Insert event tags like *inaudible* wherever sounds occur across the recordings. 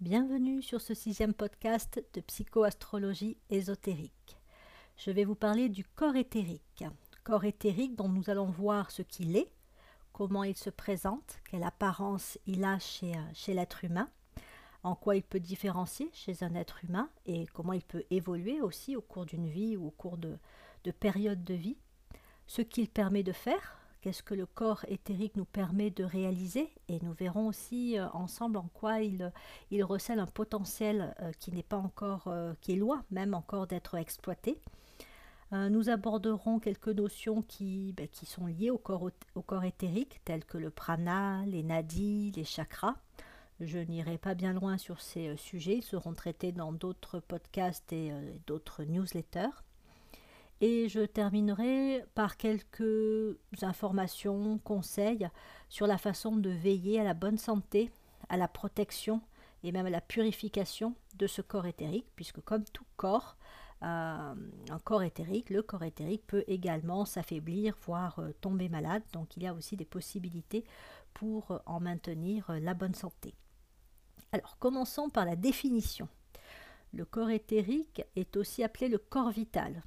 Bienvenue sur ce sixième podcast de psychoastrologie ésotérique. Je vais vous parler du corps éthérique. Corps éthérique dont nous allons voir ce qu'il est, comment il se présente, quelle apparence il a chez, euh, l'être humain, en quoi il peut différencier chez un être humain et comment il peut évoluer aussi au cours d'une vie ou au cours de périodes de vie, ce qu'il permet de faire, qu'est-ce que le corps éthérique nous permet de réaliser et nous verrons aussi euh, ensemble en quoi il, recèle un potentiel euh, qui n'est pas encore, euh, qui est loin même encore d'être exploité. nous aborderons quelques notions qui, ben, sont liées au corps, au corps éthérique, telles que le prana, les nadis, les chakras. Je n'irai pas bien loin sur ces sujets, ils seront traités dans d'autres podcasts et d'autres newsletters. Et je terminerai par quelques informations, conseils sur la façon de veiller à la bonne santé, à la protection et même à la purification de ce corps éthérique, puisque comme tout corps, euh, un corps éthérique, le corps éthérique peut également s'affaiblir, voire euh, tomber malade. Donc il y a aussi des possibilités pour euh, en maintenir la bonne santé. Alors commençons par la définition. Le corps éthérique est aussi appelé le corps vital.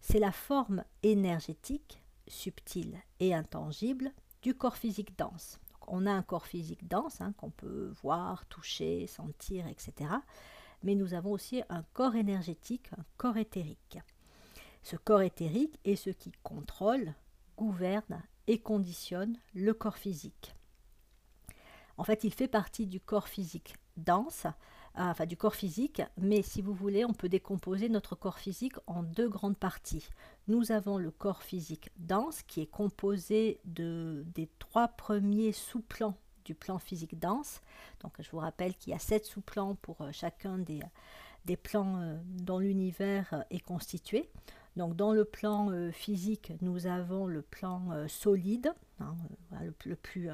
C'est la forme énergétique, subtile et intangible du corps physique dense. on a un corps physique dense hein, qu'on peut voir, toucher, sentir, etc. Mais nous avons aussi un corps énergétique, un corps éthérique. Ce corps éthérique est ce qui contrôle, gouverne et conditionne le corps physique. En fait, il fait partie du corps physique dense, enfin du corps physique, mais si vous voulez, on peut décomposer notre corps physique en deux grandes parties. Nous avons le corps physique dense qui est composé de, des trois premiers sous-plans du plan physique dense. Donc je vous rappelle qu'il y a sept sous-plans pour euh, chacun des, des plans euh, dont l'univers est constitué. Donc dans le plan physique, nous avons le plan solide, hein, le, plus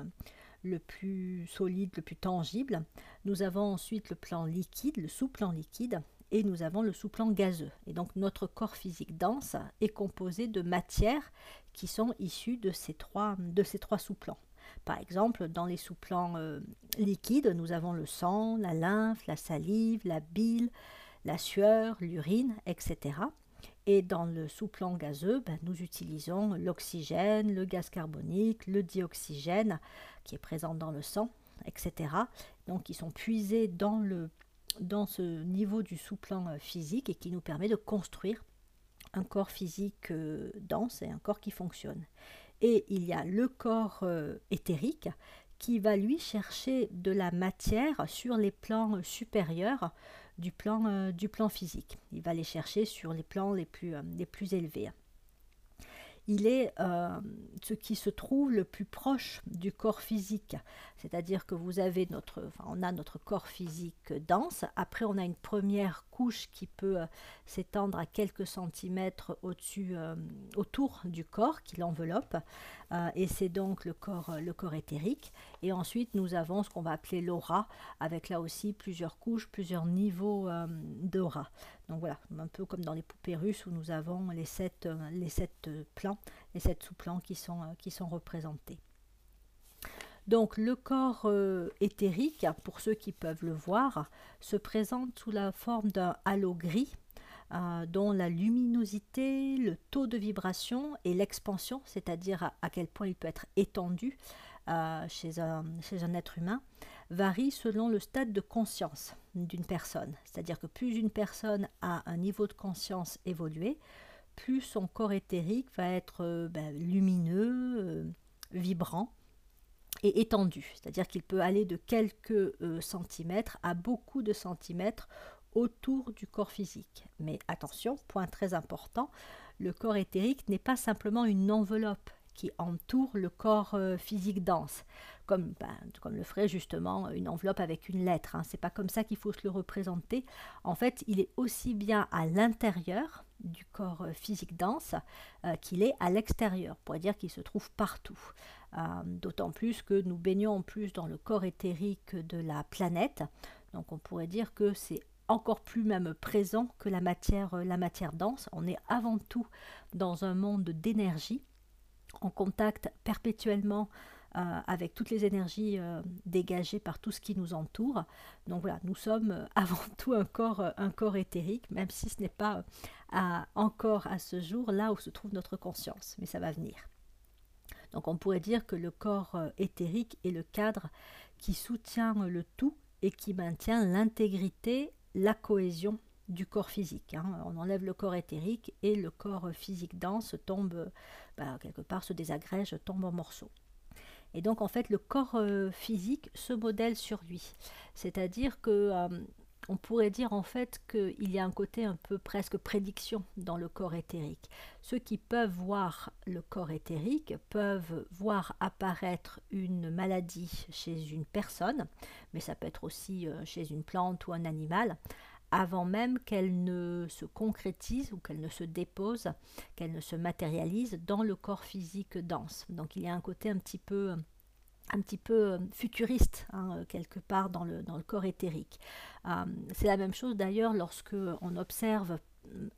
le plus solide, le plus tangible. Nous avons ensuite le plan liquide, le sous-plan liquide, et nous avons le sous-plan gazeux. Et donc notre corps physique dense est composé de matières qui sont issues de ces trois, sous-plans. Par exemple, dans les sous-plans euh, liquides, nous avons le sang, la lymphe, la salive, la bile, la sueur, l'urine, etc. Et dans le sous-plan gazeux, ben, nous utilisons l'oxygène, le gaz carbonique, le dioxygène qui est présent dans le sang, etc. Donc ils sont puisés dans, le, dans ce niveau du sous-plan euh, physique et qui nous permet de construire un corps physique euh, dense et un corps qui fonctionne. Et il y a le corps euh, éthérique qui va lui chercher de la matière sur les plans supérieurs du plan, euh, du plan physique. Il va les chercher sur les plans les plus, euh, les plus élevés. Il est euh, ce qui se trouve le plus proche du corps physique, c'est-à-dire que vous avez notre, on a notre corps physique dense. Après, on a une première couche qui peut s'étendre à quelques centimètres au-dessus, autour du corps qui l'enveloppe. Euh, et c'est donc le corps, le corps éthérique. Et ensuite, nous avons ce qu'on va appeler l'aura, avec là aussi plusieurs couches, plusieurs niveaux euh, d'aura. Donc voilà, un peu comme dans les poupées russes où nous avons les sept, euh, sept plans, les sept sous-plans qui sont, qui sont représentés. Donc le corps éthérique, pour ceux qui peuvent le voir, se présente sous la forme d'un halo gris euh, dont la luminosité, le taux de vibration et l'expansion, c'est-à-dire à, quel point il peut être étendu euh, chez, un, être humain, varie selon le stade de conscience d'une personne. C'est-à-dire que plus une personne a un niveau de conscience évolué, plus son corps éthérique va être euh, ben, lumineux, vibrant et étendu. C'est-à-dire qu'il peut aller de quelques centimètres à beaucoup de centimètres autour du corps physique. Mais attention, point très important, le corps éthérique n'est pas simplement une enveloppe qui entoure le corps euh, physique dense, comme, ben, comme le ferait justement une enveloppe avec une lettre. Hein. C'est pas comme ça qu'il faut se le représenter. En fait, il est aussi bien à l'intérieur du corps euh, physique dense euh, qu'il est à l'extérieur, pour dire qu'il se trouve partout. D'autant plus que nous baignons en plus dans le corps éthérique de la planète. Donc on pourrait dire que c'est encore plus même présent que la matière, la matière dense. On est avant tout dans un monde d'énergie, en contact perpétuellement avec toutes les énergies dégagées par tout ce qui nous entoure. Donc voilà, nous sommes avant tout un corps, un corps éthérique, même si ce n'est pas encore à ce jour là où se trouve notre conscience, mais ça va venir. Donc on pourrait dire que le corps éthérique est le cadre qui soutient le tout et qui maintient l'intégrité, la cohésion du corps physique. Hein. On enlève le corps éthérique et le corps physique dense tombe, bah, quelque part se désagrège, tombe en morceaux. Et donc en fait le corps euh, physique se modèle sur lui. C'est-à-dire que euh, on pourrait dire en fait qu'il y a un côté un peu presque prédiction dans le corps éthérique. Ceux qui peuvent voir le corps éthérique peuvent voir apparaître une maladie chez une personne, mais ça peut être aussi euh, chez une plante ou un animal, avant même qu'elle ne se concrétise ou qu'elle ne se dépose, qu'elle ne se matérialise dans le corps physique dense. Donc il y a un côté un petit peu un petit peu euh, futuriste hein, quelque part dans le, corps éthérique. Euh, c'est la même chose d'ailleurs lorsque on observe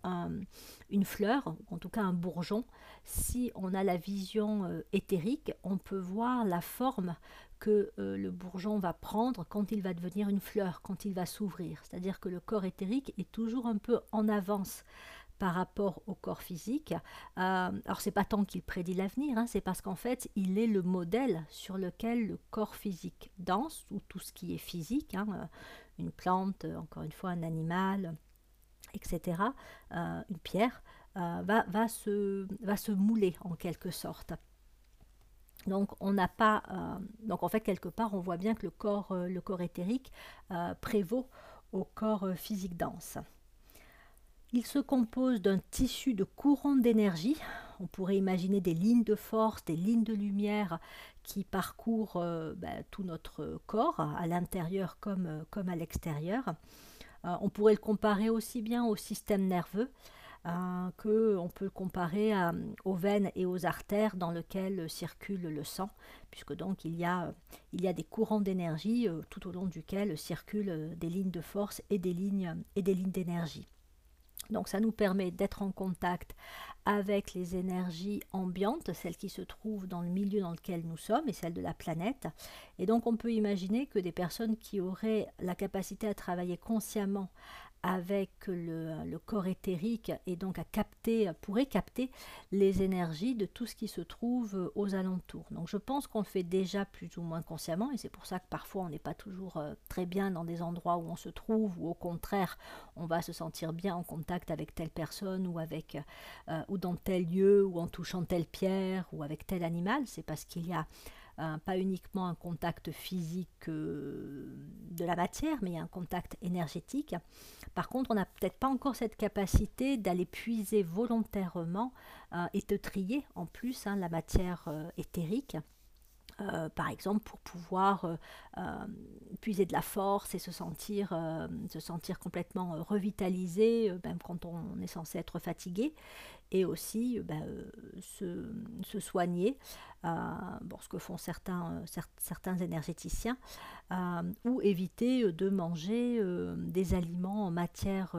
euh, une fleur, en tout cas un bourgeon, si on a la vision éthérique, on peut voir la forme que le bourgeon va prendre quand il va devenir une fleur, quand il va s'ouvrir. C'est-à-dire que le corps éthérique est toujours un peu en avance par rapport au corps physique. Euh, alors c'est pas tant qu'il prédit l'avenir, hein, c'est parce qu'en fait il est le modèle sur lequel le corps physique danse, ou tout ce qui est physique, hein, euh, une plante, euh, encore une fois un animal, etc., une pierre, va se mouler en quelque sorte. Donc on n'a pas, donc en fait quelque part on voit bien que le corps, le corps éthérique prévaut au corps physique dense. Il se compose d'un tissu de courants d'énergie. On pourrait imaginer des lignes de force, des lignes de lumière qui parcourent euh, ben, tout notre corps, à l'intérieur comme, euh, à l'extérieur. Euh, on pourrait le comparer aussi bien au système nerveux que on peut comparer aux veines et aux artères dans lesquelles circule le sang, puisque donc il y a, il y a des courants d'énergie tout au long duquel circulent des lignes de force et des lignes, et des lignes d'énergie. Donc ça nous permet d'être en contact avec les énergies ambiantes, celles qui se trouvent dans le milieu dans lequel nous sommes et celles de la planète. Et donc on peut imaginer que des personnes qui auraient la capacité à travailler consciemment avec le, corps éthérique et donc à capter, pourrait capter les énergies de tout ce qui se trouve aux alentours. Donc je pense qu'on le fait déjà plus ou moins consciemment et c'est pour ça que parfois on n'est pas toujours euh, très bien dans des endroits où on se trouve ou au contraire on va se sentir bien en contact avec telle personne ou avec euh, ou dans tel lieu ou en touchant telle pierre ou avec tel animal. C'est parce qu'il y a pas uniquement un contact physique euh, de la matière, mais un contact énergétique. Par contre, on n'a peut-être pas encore cette capacité d'aller puiser volontairement euh, et de trier en plus hein, la matière euh, éthérique. par exemple, pour pouvoir puiser de la force et se sentir, se sentir complètement revitalisé, même quand on est censé être fatigué, et aussi ben, se, se, soigner bon, ce que font certains, euh, certains énergéticiens, euh, ou éviter de manger euh, des aliments en matière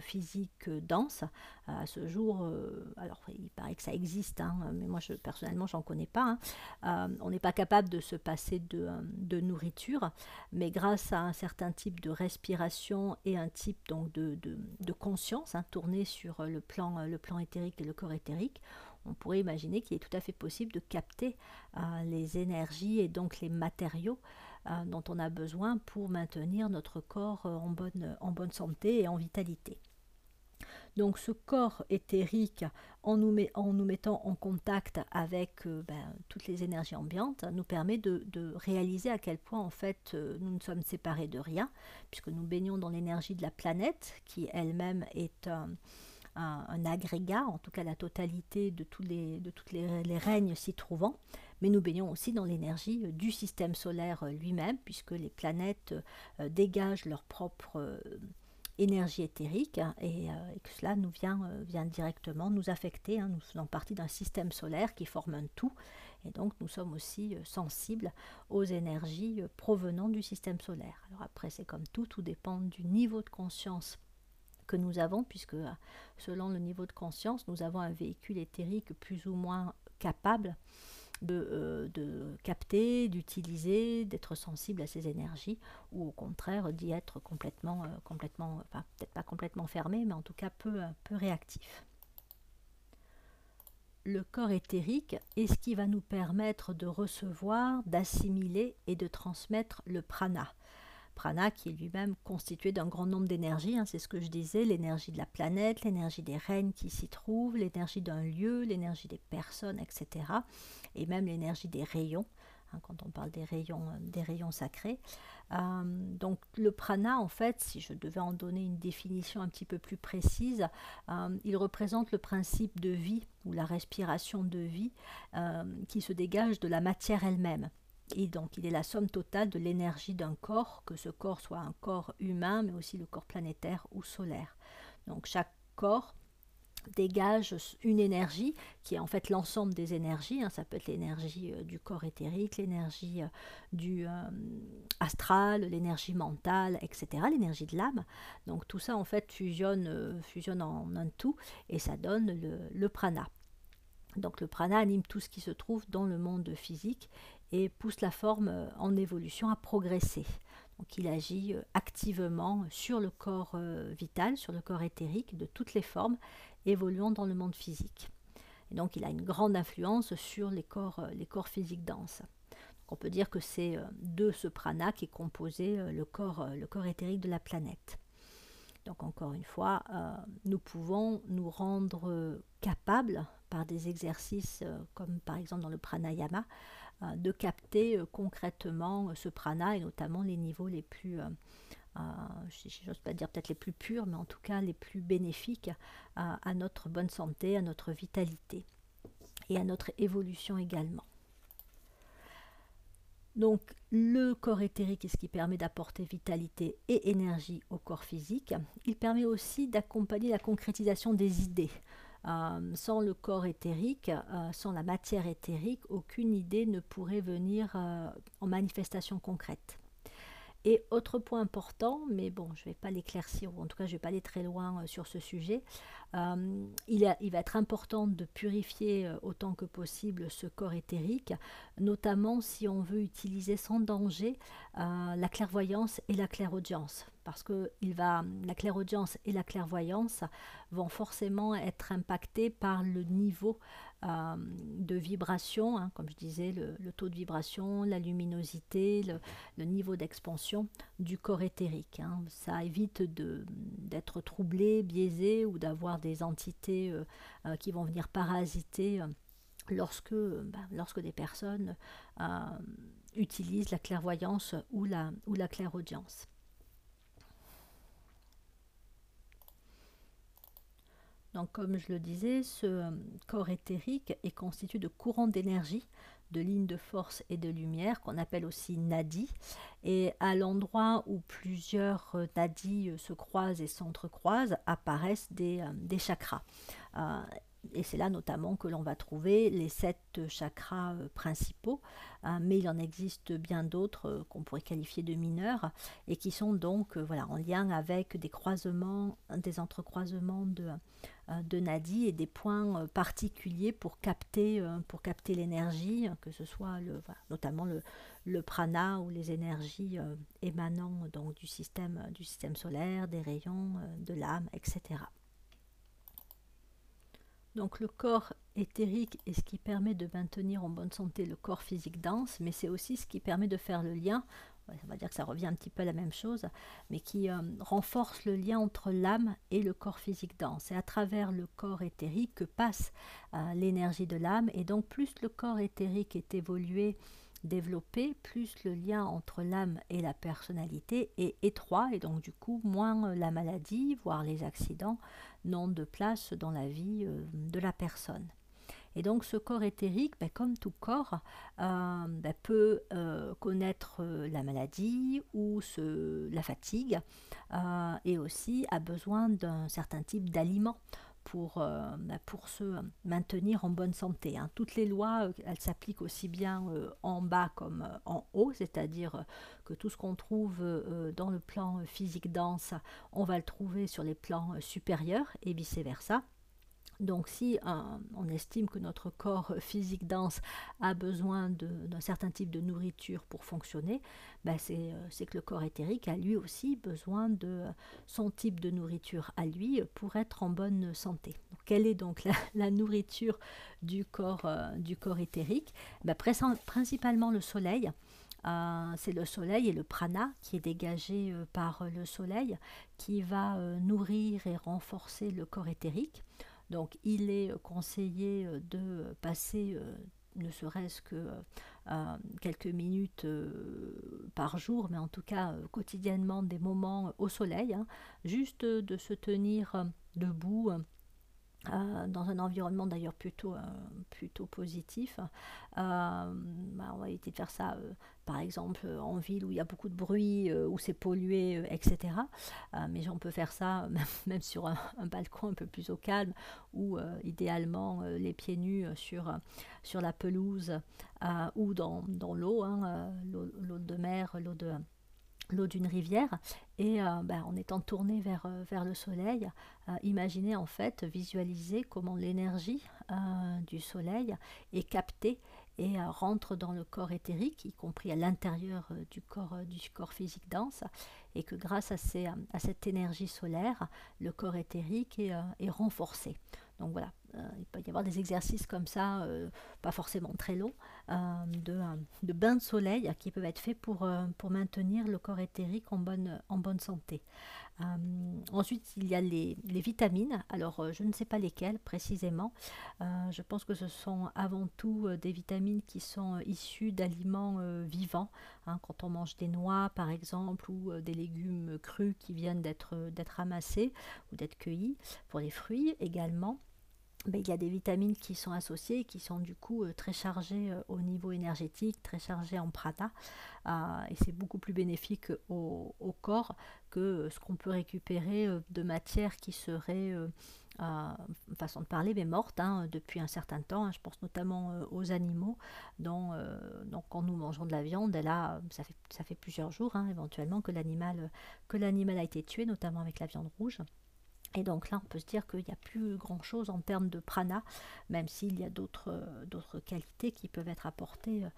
physique dense. À ce jour, alors il paraît que ça existe, hein, mais moi je, personnellement j'en connais pas. Hein. on n'est pas capable de se passer de, nourriture, mais grâce à un certain type de respiration et un type donc de conscience hein, tournée sur le plan, le plan éthérique et le corps éthérique, on pourrait imaginer qu'il est tout à fait possible de capter euh, les énergies et donc les matériaux euh, dont on a besoin pour maintenir notre corps euh, en, bonne, santé et en vitalité. Donc ce corps éthérique, en nous, mettant en contact avec ben, toutes les énergies ambiantes, nous permet de, réaliser à quel point en fait nous ne sommes séparés de rien, puisque nous baignons dans l'énergie de la planète, qui elle-même est un, agrégat, en tout cas la totalité de tous les, de toutes les, règnes s'y trouvant, mais nous baignons aussi dans l'énergie euh, du système solaire euh, lui-même, puisque les planètes euh, dégagent leur propre énergie éthérique hein, et, que cela nous vient, vient directement nous affecter. Hein. nous faisons partie d'un système solaire qui forme un tout et donc nous sommes aussi sensibles aux énergies provenant du système solaire. Alors après c'est comme tout, tout dépend du niveau de conscience que nous avons, puisque euh, selon le niveau de conscience, nous avons un véhicule éthérique plus ou moins capable de, de capter, d'utiliser, d'être sensible à ces énergies, ou au contraire d'y être complètement, complètement enfin, peut-être pas complètement fermé, mais en tout cas peu, peu réactif le corps éthérique est ce qui va nous permettre de recevoir, d'assimiler et de transmettre le prana. Prana qui est lui-même constitué d'un grand nombre d'énergies, hein, c'est ce que je disais, l'énergie de la planète, l'énergie des règnes qui s'y trouvent, l'énergie d'un lieu, l'énergie des personnes, etc. Et même l'énergie des rayons, hein, quand on parle des rayons, euh, des rayons sacrés. Euh, donc le prana, en fait, si je devais en donner une définition un petit peu plus précise, euh, il représente le principe de vie ou la respiration de vie qui se dégage de la matière elle-même. Et donc il est la somme totale de l'énergie d'un corps, que ce corps soit un corps humain, mais aussi le corps planétaire ou solaire. Donc chaque corps dégage une énergie qui est en fait l'ensemble des énergies. Hein. ça peut être l'énergie euh, du corps éthérique, l'énergie euh, du euh, astral, l'énergie mentale, etc., l'énergie de l'âme. Donc tout ça en fait fusionne, fusionne en un tout et ça donne le, prana. Donc le prana anime tout ce qui se trouve dans le monde physique et pousse la forme en évolution à progresser. Donc il agit activement sur le corps vital, sur le corps éthérique de toutes les formes évoluant dans le monde physique. Et donc il a une grande influence sur les corps, euh, les corps physiques denses. on peut dire que c'est euh, de ce prana qui est composé euh, le corps, le corps éthérique de la planète. Donc encore une fois, nous pouvons nous rendre capables par des exercices comme par exemple dans le pranayama de capter concrètement ce prana et notamment les niveaux les plus j'ose pas dire peut-être les plus purs, mais en tout cas les plus bénéfiques à, notre bonne santé, à notre vitalité et à notre évolution également. Donc le corps éthérique est ce qui permet d'apporter vitalité et énergie au corps physique. Il permet aussi d'accompagner la concrétisation des idées. Euh, sans le corps éthérique, euh, sans la matière éthérique, aucune idée ne pourrait venir euh, en manifestation concrète. Et autre point important, mais bon, je ne vais pas l'éclaircir, ou en tout cas je ne vais pas aller très loin euh, sur ce sujet, euh, il, va être important de purifier euh, autant que possible ce corps éthérique, notamment si on veut utiliser sans danger la clairvoyance et la clairaudience. Parce que la clairaudience et la clairvoyance vont forcément être impactées par le niveau euh, de vibration, hein, comme je disais, le, taux de vibration, la luminosité, le, niveau d'expansion du corps éthérique. Hein. Ça évite d'être troublé, biaisé ou d'avoir des entités euh, euh, qui vont venir parasiter lorsque, ben, lorsque des personnes utilisent la clairvoyance ou la, ou la clairaudience. Donc, comme je le disais, ce euh, corps éthérique est constitué de courants d'énergie, de lignes de force et de lumière, qu'on appelle aussi nadis. Et à l'endroit où plusieurs euh, nadis euh, se croisent et s'entrecroisent, apparaissent des, chakras. Et c'est là notamment que l'on va trouver les sept chakras principaux, hein, mais il en existe bien d'autres qu'on pourrait qualifier de mineurs et qui sont donc voilà, en lien avec des croisements, des entrecroisements de, euh, de Nadi et des points euh, particuliers pour capter, euh, pour capter l'énergie, que ce soit notamment le, prana ou les énergies émanant du, système, du système solaire, des rayons, de l'âme, etc. Donc le corps éthérique est ce qui permet de maintenir en bonne santé le corps physique dense, mais c'est aussi ce qui permet de faire le lien on va dire que ça revient un petit peu à la même chose, mais qui euh, renforce le lien entre l'âme et le corps physique dense. C'est à travers le corps éthérique que passe euh, l'énergie de l'âme, et donc plus le corps éthérique est évolué, développé, plus le lien entre l'âme et la personnalité est étroit, et donc du coup moins euh, la maladie, voire les accidents, n'ont de place dans la vie de la personne. Et donc ce corps éthérique, ben, comme tout corps, euh, ben, peut euh, connaître euh, la maladie ou la fatigue et aussi a besoin d'un certain type d'aliments pour, ben, pour se maintenir en bonne santé. Hein. Toutes les lois, elles s'appliquent aussi bien en bas comme en haut, c'est-à-dire que tout ce qu'on trouve dans le plan physique dense, on va le trouver sur les plans supérieurs et vice-versa. Donc si on estime que notre corps physique dense a besoin d'un certain type de nourriture pour fonctionner, ben c'est que le corps éthérique a lui aussi besoin de son type de nourriture à lui pour être en bonne santé. quelle est donc la, nourriture du corps, corps éthérique? Ben, Principalement le soleil. Euh, c'est le soleil et le prana qui est dégagé euh, par le soleil qui va euh, nourrir et renforcer le corps éthérique. Donc il est conseillé de passer ne serait-ce que quelques minutes par jour, mais en tout cas quotidiennement des moments au soleil, hein. juste de se tenir debout euh, dans un environnement d'ailleurs plutôt, euh, plutôt positif. Euh, bah, on va éviter de faire ça, par exemple, en ville où il y a beaucoup de bruit, où c'est pollué, etc. mais on peut faire ça *laughs* même, sur un, balcon un peu plus au calme, ou idéalement les pieds nus sur, sur la pelouse ou dans, dans l'eau, hein, l'eau de mer, l'eau de l'eau d'une rivière et euh, ben, en étant tourné vers, euh, vers le soleil, euh, imaginez en fait, visualiser comment l'énergie du soleil est captée et rentre dans le corps éthérique, y compris à l'intérieur du corps, du corps physique dense, et que grâce à, cette énergie solaire, le corps éthérique est renforcé. Donc voilà, euh, il peut y avoir des exercices comme ça, euh, pas forcément très longs, euh, de, bains de soleil qui peuvent être faits pour, maintenir le corps éthérique en bonne, santé. ensuite, il y a les, vitamines. Alors, je ne sais pas lesquelles précisément. je pense que ce sont avant tout des vitamines qui sont issues d'aliments vivants. Hein, quand on mange des noix, par exemple, ou des légumes crus qui viennent d'être ramassés ou d'être cueillis, pour les fruits également. Ben, il y a des vitamines qui sont associées qui sont du coup euh, très chargées euh, au niveau énergétique, très chargées en prana. Euh, et c'est beaucoup plus bénéfique au, corps que ce qu'on peut récupérer de matière qui serait, façon de parler, mais morte hein, depuis un certain temps. Hein. je pense notamment aux animaux. dont, donc quand nous mangeons de la viande, ça, fait, ça fait plusieurs jours hein, éventuellement que l'animal a été tué, notamment avec la viande rouge. Et donc là, on peut se dire qu'il n'y a plus grand-chose en termes de prana, même s'il y a d'autres qualités qui peuvent être apportées euh,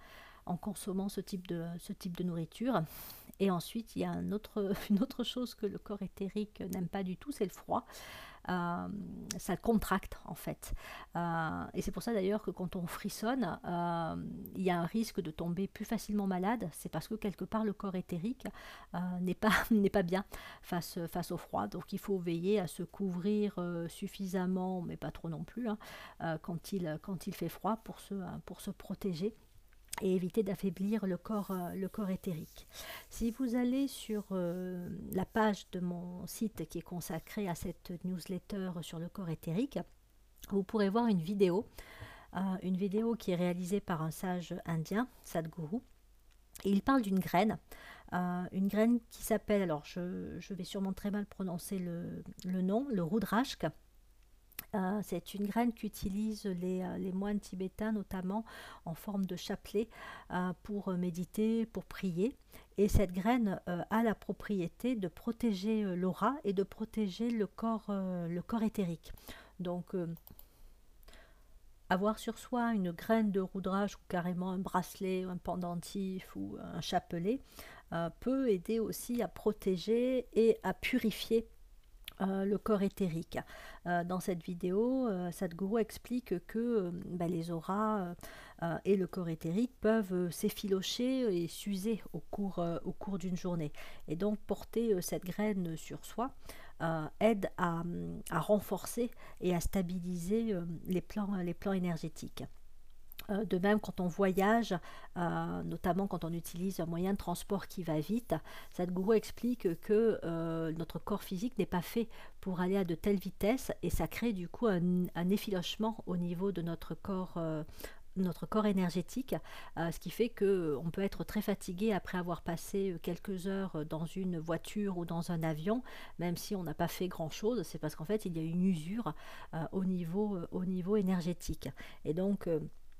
en consommant ce type de, nourriture. Et ensuite, il y a *laughs* une autre chose que le corps éthérique n'aime pas du tout, c'est le froid. Euh, ça contracte en fait. Euh, et c'est pour ça d'ailleurs que quand on frissonne, euh, il y a un risque de tomber plus facilement malade. C'est parce que quelque part le corps éthérique *laughs* n'est pas, bien face, au froid. Donc il faut veiller à se couvrir suffisamment, mais pas trop non plus, hein, quand, il, fait froid pour se protéger et éviter d'affaiblir le corps, euh, le corps éthérique. Si vous allez sur euh, la page de mon site qui est consacrée à cette newsletter sur le corps éthérique, vous pourrez voir une vidéo, euh, une vidéo qui est réalisée par un sage indien, Sadhguru, et il parle d'une graine, une graine qui s'appelle, alors je, je, vais sûrement très mal prononcer le, le nom, le rudrashk, euh, c'est une graine qu'utilisent les, euh, les, moines tibétains, notamment en forme de chapelet, euh, pour méditer, pour prier. Et cette graine a la propriété de protéger l'aura et de protéger le corps, le corps éthérique. Donc, avoir sur soi une graine de roudrage ou carrément un bracelet, un pendentif ou un chapelet peut aider aussi à protéger et à purifier euh, le corps éthérique. Euh, dans cette vidéo, euh, Sadhguru explique que bah, les auras et le corps éthérique peuvent s'effilocher et s'user au cours, d'une journée. Et donc porter cette graine sur soi aide à, renforcer et à stabiliser les plans énergétiques. Euh, de même, quand on voyage, euh, notamment quand on utilise un moyen de transport qui va vite, Sadhguru explique que euh, notre corps physique n'est pas fait pour aller à de telles vitesses et ça crée du coup un, effilochement au niveau de notre corps notre corps énergétique, ce qui fait qu'on peut être très fatigué après avoir passé quelques heures dans une voiture ou dans un avion, même si on n'a pas fait grand-chose, c'est parce qu'en fait il y a une usure au, niveau, au niveau énergétique. Et donc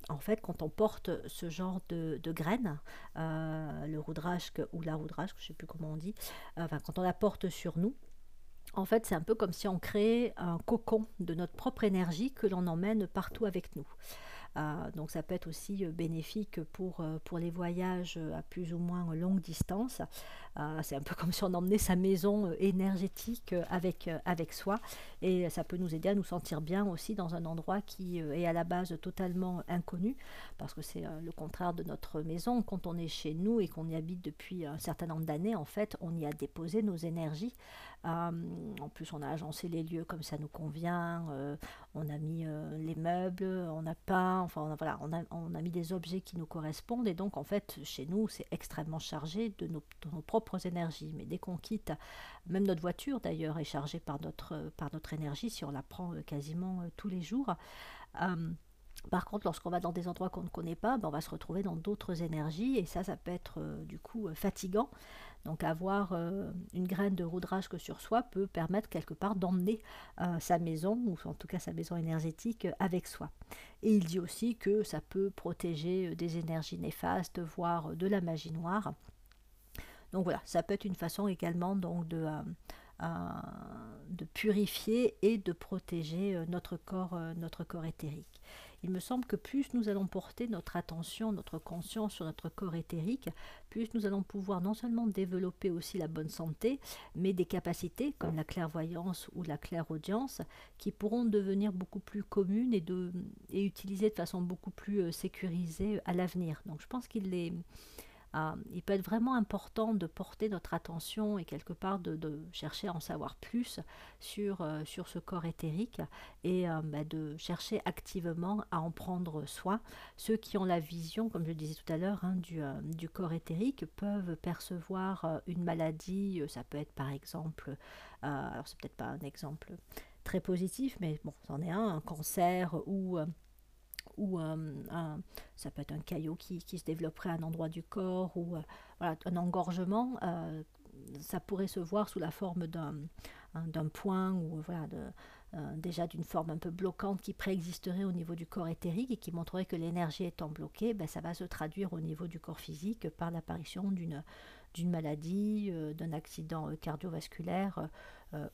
en fait, quand on porte ce genre de, graines, euh, le roudrashk ou la roudrashk, je ne sais plus comment on dit, euh, enfin, quand on la porte sur nous, en fait, c'est un peu comme si on créait un cocon de notre propre énergie que l'on emmène partout avec nous. Euh, donc ça peut être aussi bénéfique pour, pour les voyages à plus ou moins longue distance. C'est un peu comme si on emmenait sa maison énergétique avec, avec soi. Et ça peut nous aider à nous sentir bien aussi dans un endroit qui est à la base totalement inconnu. Parce que c'est le contraire de notre maison. Quand on est chez nous et qu'on y habite depuis un certain nombre d'années, en fait, on y a déposé nos énergies. en plus, on a agencé les lieux comme ça nous convient, on a mis les meubles, on a peint, enfin on a, voilà, on a, on a, mis des objets qui nous correspondent. Et donc en fait chez nous c'est extrêmement chargé de nos, propres énergies. Mais dès qu'on quitte, même notre voiture d'ailleurs est chargée par notre, par notre énergie si on la prend euh, quasiment euh, tous les jours. Euh, par contre, lorsqu'on va dans des endroits qu'on ne connaît pas, ben on va se retrouver dans d'autres énergies et ça, ça peut être du coup fatigant. Donc avoir une graine de roudrage que sur soi peut permettre quelque part d'emmener sa maison, ou en tout cas sa maison énergétique, avec soi. Et il dit aussi que ça peut protéger des énergies néfastes, voire de la magie noire. Donc voilà, ça peut être une façon également donc de, de purifier et de protéger notre corps, notre corps éthérique il me semble que plus nous allons porter notre attention, notre conscience sur notre corps éthérique, plus nous allons pouvoir non seulement développer aussi la bonne santé, mais des capacités comme la clairvoyance ou la clairaudience qui pourront devenir beaucoup plus communes et, de, et utilisées de façon beaucoup plus euh, sécurisée à l'avenir. Donc je pense qu'il est ah, il peut être vraiment important de porter notre attention et quelque part de, chercher à en savoir plus sur, euh, sur ce corps éthérique et euh, bah, de chercher activement à en prendre soin. Ceux qui ont la vision, comme je le disais tout à l'heure, hein, du, euh, du, corps éthérique peuvent percevoir une maladie, ça peut être par exemple, alors c'est peut-être pas un exemple très positif, mais bon, c'en est un, un cancer ou ou euh, ça peut être un caillot qui, se développerait à un endroit du corps, ou euh, un engorgement, euh, ça pourrait se voir sous la forme d'un, d'un point ou voilà, de, déjà d'une forme un peu bloquante qui préexisterait au niveau du corps éthérique et qui montrerait que l'énergie étant bloquée, ben, ça va se traduire au niveau du corps physique par l'apparition d'une, d'une maladie, d'un accident cardiovasculaire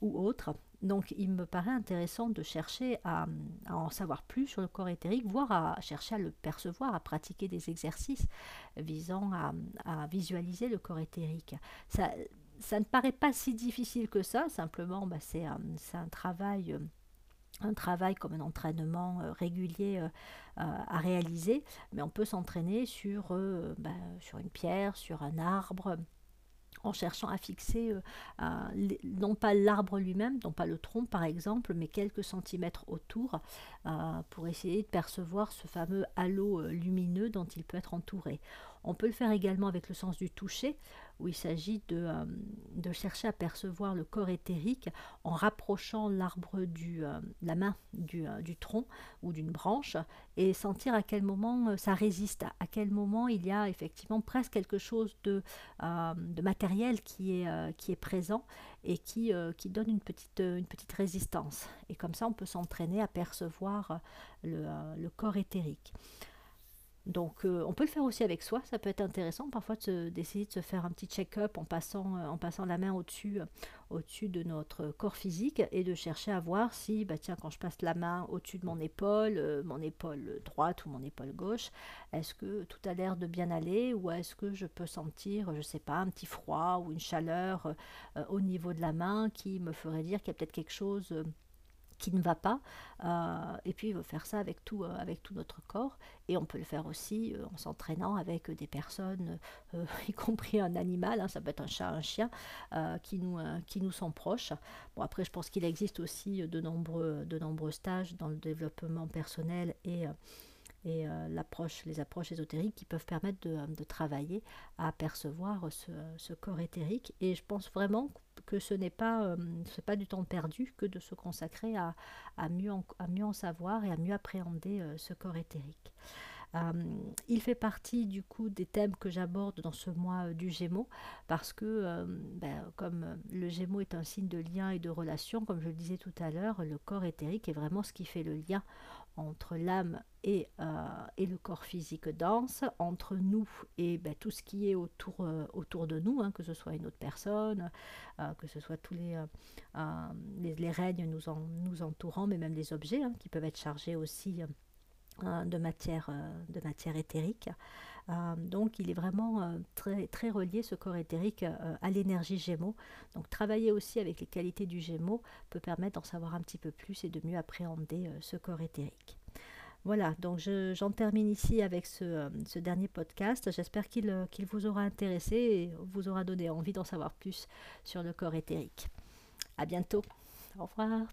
ou autre. Donc il me paraît intéressant de chercher à, en savoir plus sur le corps éthérique, voire à chercher à le percevoir, à pratiquer des exercices visant à, visualiser le corps éthérique. Ça, ne paraît pas si difficile que ça, simplement bah, c'est un, travail un travail comme un entraînement euh, régulier euh, à réaliser, mais on peut s'entraîner sur, euh, bah, sur une pierre, sur un arbre, en cherchant à fixer euh, non pas l'arbre lui-même, non pas le tronc par exemple, mais quelques centimètres autour euh, pour essayer de percevoir ce fameux halo euh, lumineux dont il peut être entouré. On peut le faire également avec le sens du toucher, où il s'agit de, euh, chercher à percevoir le corps éthérique en rapprochant l'arbre du euh, la main du, euh, du tronc ou d'une branche et sentir à quel moment ça résiste, à quel moment il y a effectivement presque quelque chose de, matériel qui est, présent et qui, donne une petite, résistance. Et comme ça, on peut s'entraîner à percevoir le corps éthérique. Donc euh, on peut le faire aussi avec soi, ça peut être intéressant parfois d'essayer de, se faire un petit check-up en passant, euh, la main au-dessus euh, au-dessus de notre corps physique et de chercher à voir si, bah tiens, quand je passe la main au-dessus de mon épaule, mon épaule droite ou mon épaule gauche, est-ce que tout a l'air de bien aller ou est-ce que je peux sentir, je ne sais pas, un petit froid ou une chaleur au niveau de la main qui me ferait dire qu'il y a peut-être quelque chose qui ne va pas. Euh, et puis, faire ça avec tout, euh, avec tout notre corps. Et on peut le faire aussi euh, en s'entraînant avec des personnes, *laughs* y compris un animal, hein, ça peut être un chat, un chien, qui, nous, qui nous sont proches. Bon, après, je pense qu'il existe aussi de nombreux, de nombreux stages dans le développement personnel et et l'approche, les approches ésotériques qui peuvent permettre de, de travailler à percevoir ce, ce, corps éthérique. Et je pense vraiment que ce n'est pas, euh, du temps perdu que de se consacrer à, à, mieux, en, à mieux en savoir et à mieux appréhender euh, ce corps éthérique. Euh, il fait partie du coup des thèmes que j'aborde dans ce mois du Gémeaux parce que ben, comme le Gémeaux est un signe de lien et de relation, comme je le disais tout à l'heure, le corps éthérique est vraiment ce qui fait le lien entre l'âme et, le corps physique dense, entre nous et ben, tout ce qui est autour, de nous, hein, que ce soit une autre personne, que ce soit tous les, les, règnes nous, nous entourant, mais même les objets hein, qui peuvent être chargés aussi de, matière, de matière éthérique. Euh, donc il est vraiment euh, très, relié, ce corps éthérique, euh, à l'énergie Gémeaux. Donc travailler aussi avec les qualités du Gémeaux peut permettre d'en savoir un petit peu plus et de mieux appréhender ce corps éthérique. Voilà, donc j'en termine ici avec ce, dernier podcast. J'espère qu'il vous aura intéressé et vous aura donné envie d'en savoir plus sur le corps éthérique. À bientôt. Au revoir.